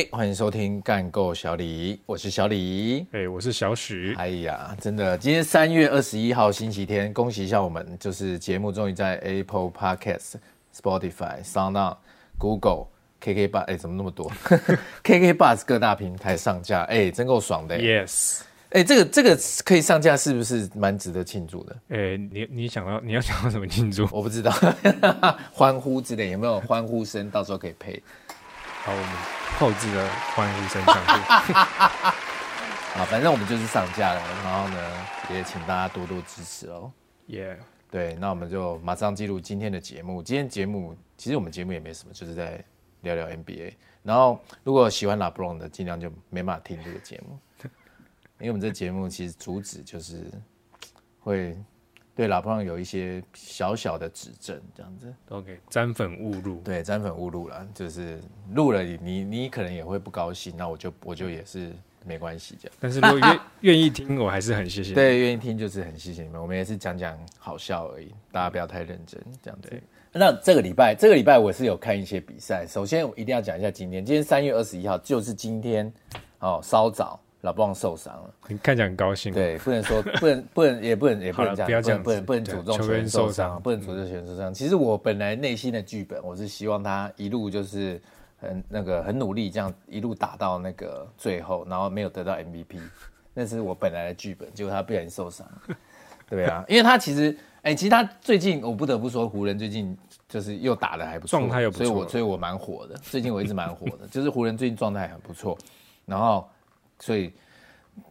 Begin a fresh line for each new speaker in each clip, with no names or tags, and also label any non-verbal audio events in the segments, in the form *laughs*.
哎，欢迎收听干够小李，我是小李，
哎，我是小许。
哎呀，真的，今天三月二十一号星期天，恭喜一下我们，就是节目终于在 Apple Podcast、Spotify、SoundOn、Google、KK Bus，哎，怎么那么多？*laughs* KK Bus 各大平台上架，哎，真够爽的。
Yes，
哎，这个这个可以上架，是不是蛮值得庆祝的？
哎，你你想要你要想要什么庆祝？
我不知道，*laughs* 欢呼之类有没有欢呼声？到时候可以配。
好，我们。后置的欢呼声上去，*laughs*
啊，反正我们就是上架了，然后呢，也请大家多多支持哦。
耶，
对，那我们就马上进入今天的节目。今天节目其实我们节目也没什么，就是在聊聊 NBA。然后如果喜欢 LeBron 的，尽量就没办法听这个节目，*laughs* 因为我们这节目其实主旨就是会。对老朋友有一些小小的指正，这样子
，OK，沾粉误入，
对，沾粉误入了，就是录了你，你你可能也会不高兴，那我就我就也是没关系这样。
但是如果愿 *laughs* 愿意听，我还是很谢谢。
对，愿意听就是很谢谢你们，我们也是讲讲好笑而已，大家不要太认真这样子。那这个礼拜，这个礼拜我是有看一些比赛，首先我一定要讲一下今天，今天三月二十一号就是今天哦，稍早。老布朗受伤了，
你看起来很高兴。
对，不能说，*laughs* 不能，不能，也不能，也不能这样，
不
能，不能诅咒球员受伤，不能诅咒球员受伤。其实我本来内心的剧本，我是希望他一路就是很那个很努力，这样一路打到那个最后，然后没有得到 MVP，那是我本来的剧本。结果他不小心受伤，对啊，因为他其实，哎、欸，其实他最近我不得不说，湖人最近就是又打的还不错，状态又不错，所以我所以我蛮火的。最近我一直蛮火的，就是湖人最近状态很不错，然后。所以，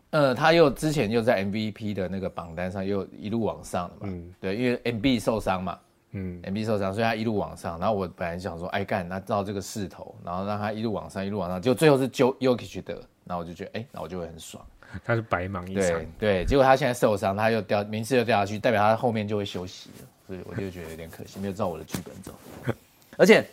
呃，他又之前又在 MVP 的那个榜单上又一路往上了嘛，嗯，对，因为 MB 受伤嘛，嗯，MB 受伤，所以他一路往上。然后我本来想说，哎干，那照这个势头，然后让他一路往上，一路往上，就最后是 Jokic 得，然后我就觉得，哎，那我就会很爽。
他是白忙一场，
对对，结果他现在受伤，他又掉名次又掉下去，代表他后面就会休息了，所以我就觉得有点可惜，没有照我的剧本走。*laughs* 而且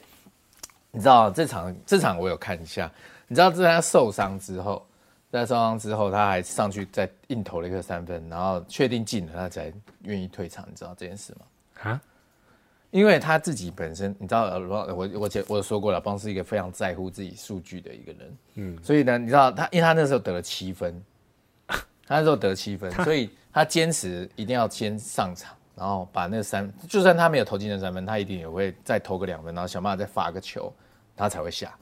你知道这场这场我有看一下，你知道在他受伤之后。在受伤之后，他还上去再硬投了一个三分，然后确定进了，他才愿意退场。你知道这件事吗？啊？因为他自己本身，你知道，我我我前我说过了，邦是一个非常在乎自己数据的一个人。嗯，所以呢，你知道他，因为他那时候得了七分，*laughs* 他那时候得了七分，所以他坚持一定要先上场，然后把那三，就算他没有投进那三分，他一定也会再投个两分，然后想办法再发个球，他才会下。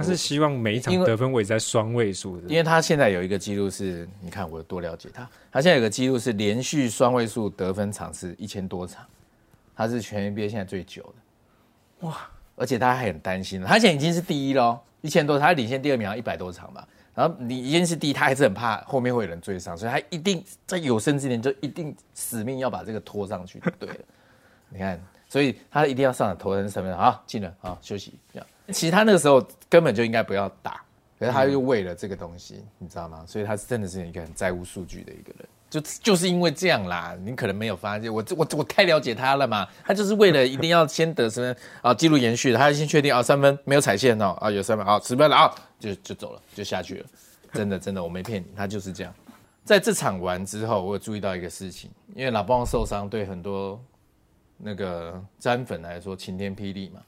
他是希望每一场得分维持在双位数的，
因为他现在有一个记录是，你看我有多了解他。他现在有个记录是连续双位数得分场是一千多场，他是全 NBA 现在最久的。哇！而且他还很担心，他现在已经是第一喽，一千多，他还领先第二名一百多场吧。然后你已经是第一，他还是很怕后面会有人追上，所以他一定在有生之年就一定死命要把这个拖上去。对了，*laughs* 你看，所以他一定要上来投人三分，好进了，好休息这样。其实他那个时候根本就应该不要打，可是他又为了这个东西，嗯、你知道吗？所以他真的是一个很在乎数据的一个人，就就是因为这样啦。你可能没有发现，我我我太了解他了嘛。他就是为了一定要先得分啊，记录延续，他先确定啊，三分没有踩线哦，啊有三分，好十分了啊，就就走了，就下去了。真的真的，我没骗你，他就是这样。在这场完之后，我有注意到一个事情，因为老邦受伤，对很多那个詹粉来说晴天霹雳嘛。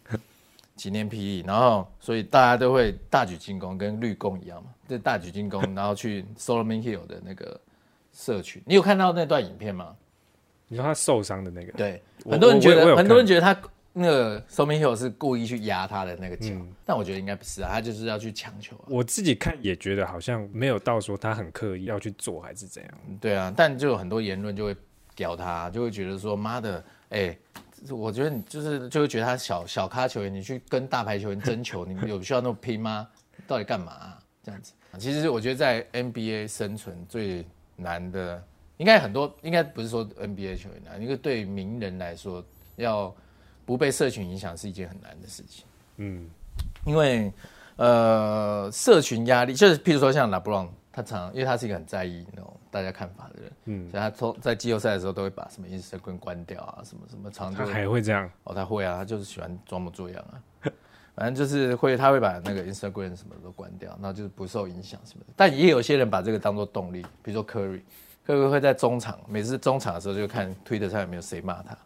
晴天霹雳，然后所以大家都会大举进攻，跟绿攻一样嘛，就大举进攻，*laughs* 然后去 Solomon Hill 的那个社群。你有看到那段影片吗？
你说他受伤的那个？
对，很多人觉得，很多人觉得他那个 Solomon Hill 是故意去压他的那个脚，嗯、但我觉得应该不是啊，他就是要去抢球、啊。
我自己看也觉得好像没有到说他很刻意要去做还是怎样。
对啊，但就有很多言论就会屌他，就会觉得说妈的，哎、欸。我觉得你就是就会觉得他小小咖球员，你去跟大牌球员争球，你有需要那么拼吗？*laughs* 到底干嘛、啊、这样子？其实我觉得在 NBA 生存最难的，应该很多，应该不是说 NBA 球员难，因为对名人来说，要不被社群影响是一件很难的事情。嗯，因为呃，社群压力就是，譬如说像 LeBron。他常，因为他是一个很在意那种大家看法的人，嗯，所以他从在季后赛的时候都会把什么 Instagram 关掉啊，什么什么长久。他
还会这样？
哦，他会啊，他就是喜欢装模作样啊，*laughs* 反正就是会，他会把那个 Instagram 什么都关掉，然后就是不受影响什么的。但也有些人把这个当做动力，比如说 Curry，Curry Curry 会在中场，每次中场的时候就看 Twitter 上有没有谁骂他，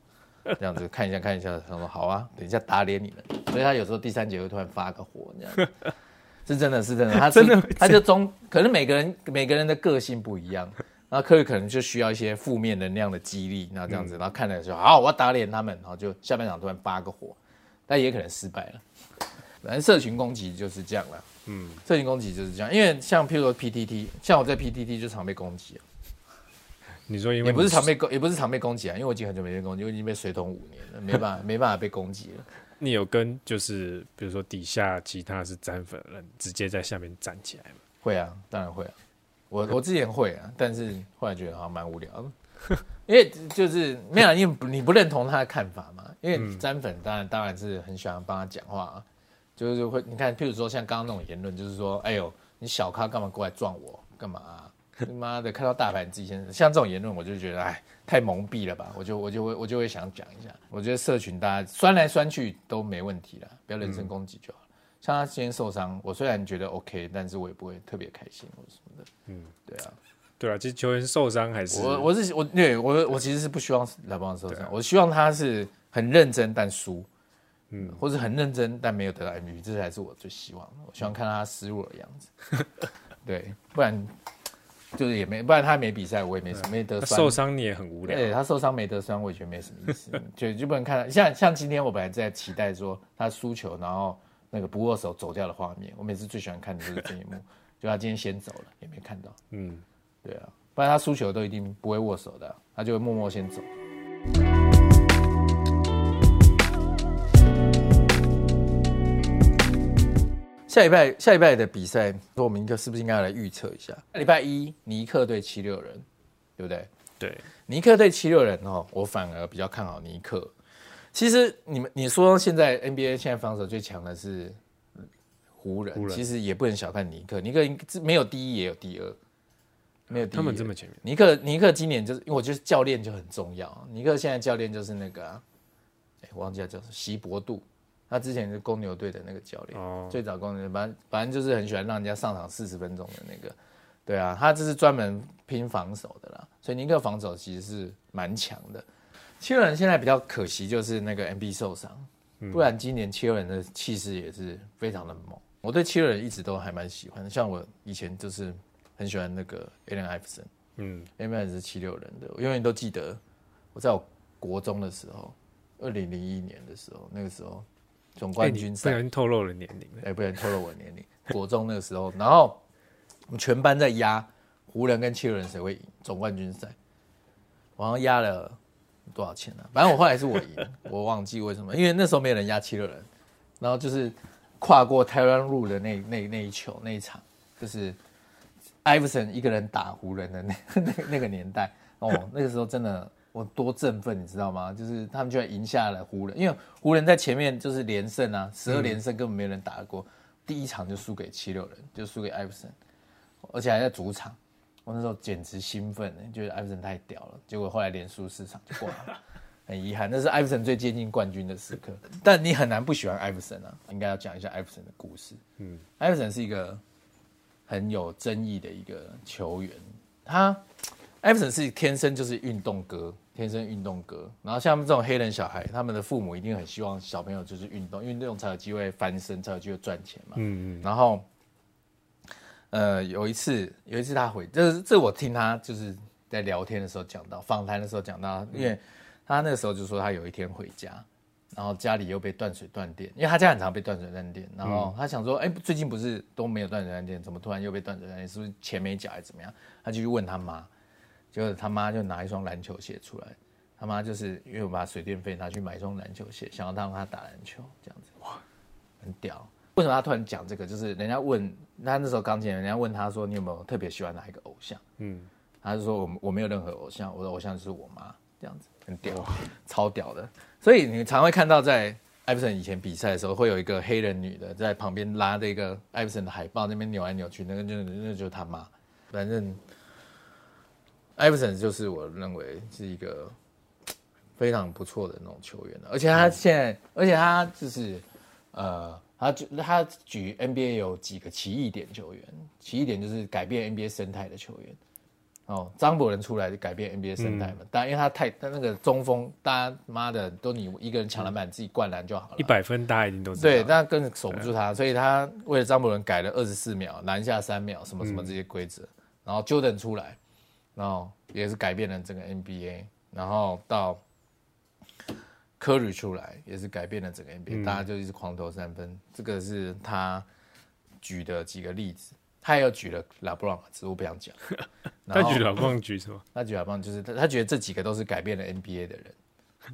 这样子看一下看一下，他说好啊，等一下打脸你们。所以他有时候第三节会突然发个火这样。是真的是真的，他
真的 *laughs*
他就中，可能每个人每个人的个性不一样，然后科瑞可能就需要一些负面能量的激励，那这样子，嗯、然后看了说好，我要打脸他们，然后就下半场突然发个火，但也可能失败了。反正社群攻击就是这样了，嗯，社群攻击就是这样，因为像譬如说 PTT，像我在 PTT 就常被攻击。
你说因为
也不是常被攻，也不是常被攻击啊，因为我已经很久没被攻击，我已经被水桶五年了，没办法，没办法被攻击了。
你有跟就是比如说底下其他是沾粉的人直接在下面站起来吗？
会啊，当然会啊。我我之前会啊，但是后来觉得好像蛮无聊的，*laughs* 因为就是没有，因为你不认同他的看法嘛。因为沾粉当然当然是很喜欢帮他讲话啊，就是会你看，譬如说像刚刚那种言论，就是说，哎呦，你小咖干嘛过来撞我，干嘛啊？*laughs* 妈的，看到大牌你自己先像这种言论，我就觉得哎，太蒙蔽了吧？我就我就会我就会想讲一下。我觉得社群大家酸来酸去都没问题了，不要人身攻击就好了。嗯、像他今天受伤，我虽然觉得 OK，但是我也不会特别开心或者什么的。嗯，对啊，
对啊，其实球员受伤还是
我我是我对我我其实是不希望来帮受伤，啊、我希望他是很认真但输，嗯，或者很认真但没有得到 MVP，这才是我最希望的。我希望看到他失落的样子，*laughs* 对，不然。就是也没，不然他没比赛，我也没什么没得酸。
受伤你也很无聊。
对，他受伤没得酸，我也觉得没什么意思。*laughs* 就就不能看像像今天我本来在期待说他输球，然后那个不握手走掉的画面。我每次最喜欢看的就是这一幕，*laughs* 就他今天先走了，也没看到。嗯，对啊，不然他输球都一定不会握手的，他就会默默先走。下礼拜下礼拜的比赛，说我们应该是不是应该要来预测一下？礼拜一尼克对七六人，对不对？
对，
尼克对七六人哦，我反而比较看好尼克。其实你们你说现在 NBA 现在防守最强的是湖人，湖人，其实也不能小看尼克。尼克没有第一也有第二，没有
他们这么前面。
尼克尼克今年就是因为我觉得教练就很重要。尼克现在教练就是那个、啊，哎，忘记了叫什么，席伯杜。他之前是公牛队的那个教练，oh. 最早公牛，反正反正就是很喜欢让人家上场四十分钟的那个，对啊，他这是专门拼防守的啦，所以尼克防守其实是蛮强的。七六人现在比较可惜就是那个 MB 受伤，不然今年七六人的气势也是非常的猛。我对七六人一直都还蛮喜欢的，像我以前就是很喜欢那个 Allen Iverson，嗯，Allen 是七六人的，我永远都记得我在我国中的时候，二零零一年的时候，那个时候。总冠军赛，
不然透露了年龄。
哎，不然透露我年龄。*laughs* 国中那个时候，然后我们全班在压湖人跟七六人谁会赢总冠军赛，我好像压了多少钱呢、啊？反正我后来是我赢，*laughs* 我忘记为什么，因为那时候没有人压七六人，然后就是跨过 Tyronn Lue 的那那那一球那一场，就是艾弗森一个人打湖人的那 *laughs* 那那个年代哦，那个时候真的。我多振奋，你知道吗？就是他们居然赢下了湖人，因为湖人在前面就是连胜啊，十二连胜根本没人打过，嗯、第一场就输给七六人，就输给艾弗森，而且还在主场。我那时候简直兴奋，觉得艾弗森太屌了。结果后来连输四场就挂了，很遗憾。那是艾弗森最接近冠军的时刻，但你很难不喜欢艾弗森啊。应该要讲一下艾弗森的故事。嗯，艾弗森是一个很有争议的一个球员，他艾弗森是天生就是运动哥。天生运动哥，然后像他们这种黑人小孩，他们的父母一定很希望小朋友就是运动，因为运动才有机会翻身，才有机会赚钱嘛。嗯嗯。然后，呃，有一次，有一次他回，这是这我听他就是在聊天的时候讲到，访谈的时候讲到，因为他那个时候就说他有一天回家，然后家里又被断水断电，因为他家很常被断水断电，然后他想说，哎，最近不是都没有断水断电，怎么突然又被断水断电？是不是钱没缴还是怎么样？他就去问他妈。就是他妈就拿一双篮球鞋出来，他妈就是因为我把水电费拿去买一双篮球鞋，想要让他打篮球这样子，哇，很屌。为什么他突然讲这个？就是人家问他那时候刚进来，人家问他说，你有没有特别喜欢哪一个偶像？嗯，他就说我我没有任何偶像，我的偶像就是我妈这样子，很屌，超屌的。所以你常会看到在艾弗森以前比赛的时候，会有一个黑人女的在旁边拉着一个艾弗森的海报，那边扭来扭去，那个就那就是他妈，反正。艾弗森就是我认为是一个非常不错的那种球员，而且他现在，嗯、而且他就是，呃，他他举 NBA 有几个奇异点球员，奇异点就是改变 NBA 生态的球员，哦，张伯伦出来就改变 NBA 生态嘛。当然、嗯，因为他太他那个中锋，大家妈的都你一个人抢篮板，自己灌篮就好了。
一百分大家一定都知道。
对，但更守不住他，所以他为了张伯伦改了二十四秒，篮下三秒，什么什么这些规则。嗯、然后 Jordan 出来，然后也是改变了整个 NBA。然后到 Curry 出来，也是改变了整个 NBA，、嗯、大家就一直狂投三分。这个是他举的几个例子。他也有举了拉布朗，只是我不想讲。*laughs*
他举拉布朗举什么？
他举拉布朗就是他，他觉得这几个都是改变了 NBA 的人。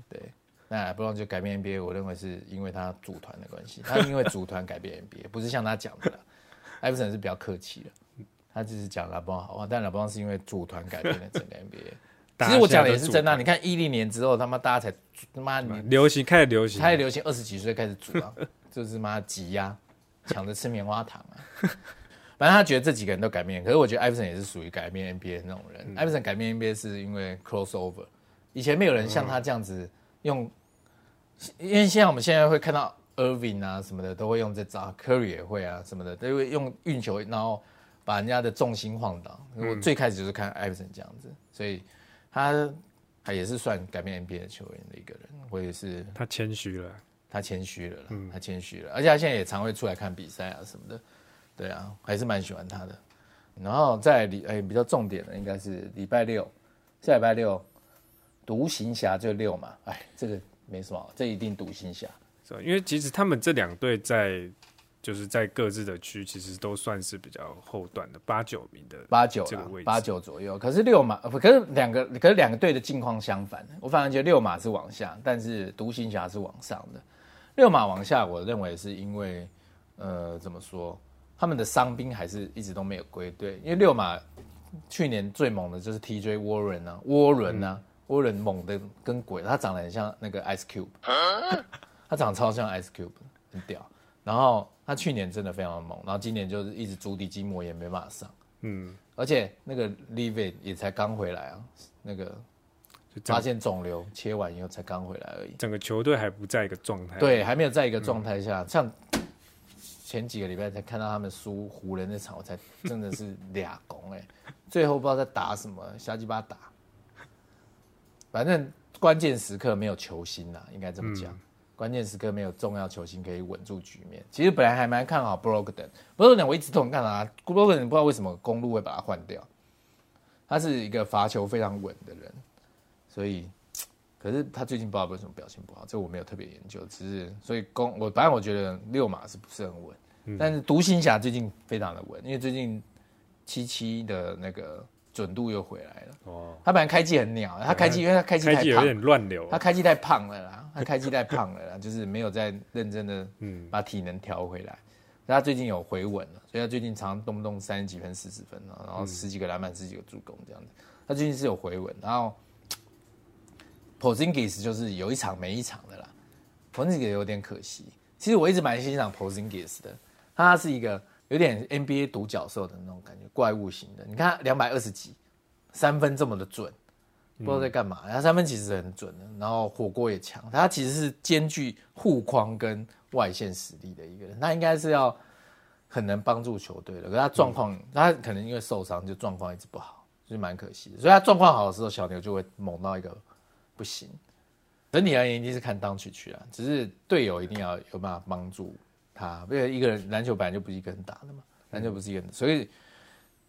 对，那拉布朗就改变 NBA，我认为是因为他组团的关系。他因为组团改变 NBA，不是像他讲的。艾弗森是比较客气的，他只是讲拉布朗好话，但拉布朗是因为组团改变了整个 *laughs* NBA。其实我讲的也是真的、啊。你看一零年之后，他妈大家才他妈
流行开始流行，
开始流行二十几岁开始组啊，*laughs* 就是妈挤压，抢着吃棉花糖啊。*laughs* 反正他觉得这几个人都改变，可是我觉得艾弗森也是属于改变 NBA 的那种人。艾弗森改变 NBA 是因为 crossover，以前没有人像他这样子用，因为现在我们现在会看到 Irving 啊什么的都会用这招，Curry 也会啊什么的都会用运球，然后把人家的重心晃倒。我最开始就是看艾弗森这样子，所以他他也是算改变 NBA 球员的一个人。我也是，
他谦虚了，
他谦虚了，嗯他谦虚了，而且他现在也常会出来看比赛啊什么的。对啊，还是蛮喜欢他的。然后在礼哎比较重点的应该是礼拜六，下礼拜六，独行侠就六嘛，哎这个没什么，这一定独行侠。
是吧？因为其实他们这两队在就是在各自的区，其实都算是比较后段的八九名的
八九这个位置，八九左右。可是六马可是两个可是两个队的境况相反，我反而觉得六马是往下，但是独行侠是往上的。六马往下，我认为是因为呃怎么说？他们的伤兵还是一直都没有归队，因为六马去年最猛的就是 TJ Warren 啊，沃伦啊，沃伦、嗯、猛的跟鬼，他长得很像那个 Ice Cube，*laughs* 他长得超像 Ice Cube，很屌。然后他去年真的非常的猛，然后今年就是一直足底筋膜炎没办法上，嗯，而且那个 Leavitt 也才刚回来啊，那个发现肿瘤切完以后才刚回来而已，
整个球队还不在一个状态，
对，还没有在一个状态下，嗯、像。前几个礼拜才看到他们输湖人那场，我才真的是俩拱哎，*laughs* 最后不知道在打什么，瞎鸡巴打。反正关键时刻没有球星啊，应该这么讲。关键时刻没有重要球星可以稳住局面。其实本来还蛮看好 Brogdon，Brogdon 我一直都很看好他。Brogden 不知道为什么公路会把他换掉，他是一个罚球非常稳的人，所以。可是他最近不知道为什么表现不好，这我没有特别研究，只是所以公我反正我觉得六马是不是很稳，嗯、但是独行侠最近非常的稳，因为最近七七的那个准度又回来了。哦，他本来开季很鸟，他开季因为他开季太胖，
有点乱流，
他开季太胖了啦，他开机太胖了啦，就是没有在认真的把体能调回来。他最近有回稳了，所以他最近常常动不动三十几分、四十分，然后十几个篮板、十几个助攻这样子。他最近是有回稳，然后。Porzingis 就是有一场没一场的啦，Porzingis 有点可惜。其实我一直蛮欣赏 Porzingis 的，他是一个有点 NBA 独角兽的那种感觉，怪物型的。你看两百二十几，三分这么的准，不知道在干嘛。他三分其实很准的，然后火锅也强。他其实是兼具护框跟外线实力的一个人，他应该是要很能帮助球队的。可是他状况，他可能因为受伤，就状况一直不好，就蛮可惜的。所以他状况好的时候，小牛就会猛到一个。不行，整体而言一定是看当曲去啊。只是队友一定要有办法帮助他，因为一个人篮球本来就不是一个人打的嘛，篮球不是一个人，所以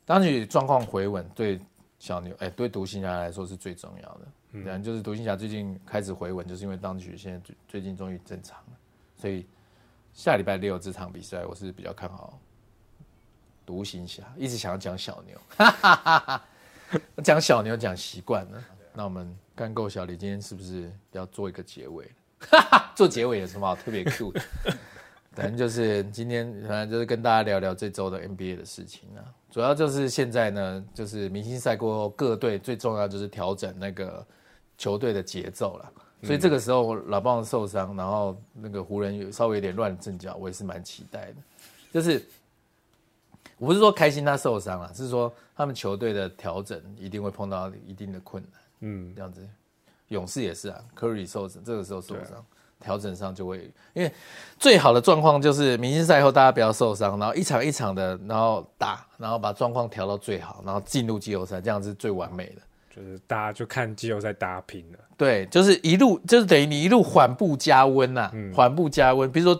当曲状况回稳，对小牛哎、欸，对独行侠来说是最重要的。嗯，就是独行侠最近开始回稳，就是因为当局现在最最近终于正常了，所以下礼拜六这场比赛我是比较看好独行侠。一直想要讲小牛，哈哈哈哈，我讲小牛讲习惯了。那我们干够小李今天是不是要做一个结尾？*laughs* 做结尾有什么好特别 Q 的？反正就是今天，反正就是跟大家聊聊这周的 NBA 的事情啊。主要就是现在呢，就是明星赛过后，各队最重要就是调整那个球队的节奏了。所以这个时候老棒受伤，然后那个湖人有稍微有点乱阵脚，我也是蛮期待的。就是我不是说开心他受伤了，是说他们球队的调整一定会碰到一定的困难。嗯，这样子，勇士也是啊，科瑞受伤，这个时候受伤，啊、调整上就会，因为最好的状况就是明星赛后大家不要受伤，然后一场一场的，然后打，然后把状况调到最好，然后进入季后赛，这样是最完美的。
就是大家就看季后赛打拼了。
对，就是一路就是等于你一路缓步加温呐、啊，缓、嗯、步加温。比如说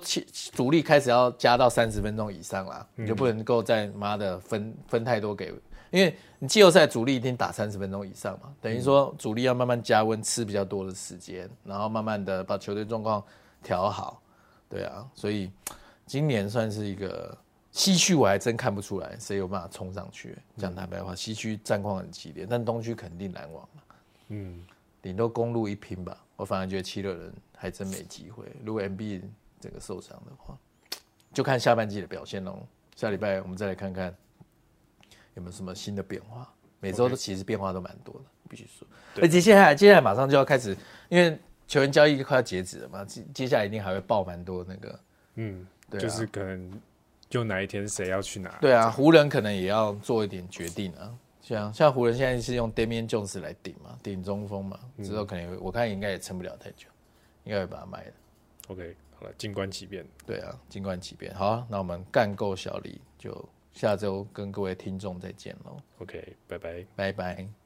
主力开始要加到三十分钟以上啦，嗯、你就不能够再妈的分分太多给。因为你季后赛主力一定打三十分钟以上嘛，等于说主力要慢慢加温，吃比较多的时间，然后慢慢的把球队状况调好，对啊，所以今年算是一个西区，我还真看不出来谁有办法冲上去。讲坦白话，西区战况很激烈，但东区肯定难忘，嗯，顶多公路一拼吧。我反而觉得七六人还真没机会。如果 MB 整个受伤的话，就看下半季的表现喽。下礼拜我们再来看看。有没有什么新的变化？每周都其实变化都蛮多的.必须说。而且接下来，接下来马上就要开始，因为球员交易快要截止了嘛，接接下来一定还会爆蛮多那个，嗯，对、啊，
就是可能就哪一天谁要去哪？
对啊，湖人可能也要做一点决定啊。像像湖人现在是用 Damian Jones 来顶嘛，顶中锋嘛，之后可能我看应该也撑不了太久，应该会把它卖了。
OK，好了，静观其变。
对啊，静观其变。好、啊，那我们干够小李就。下周跟各位听众再见喽。
OK，拜拜，
拜拜。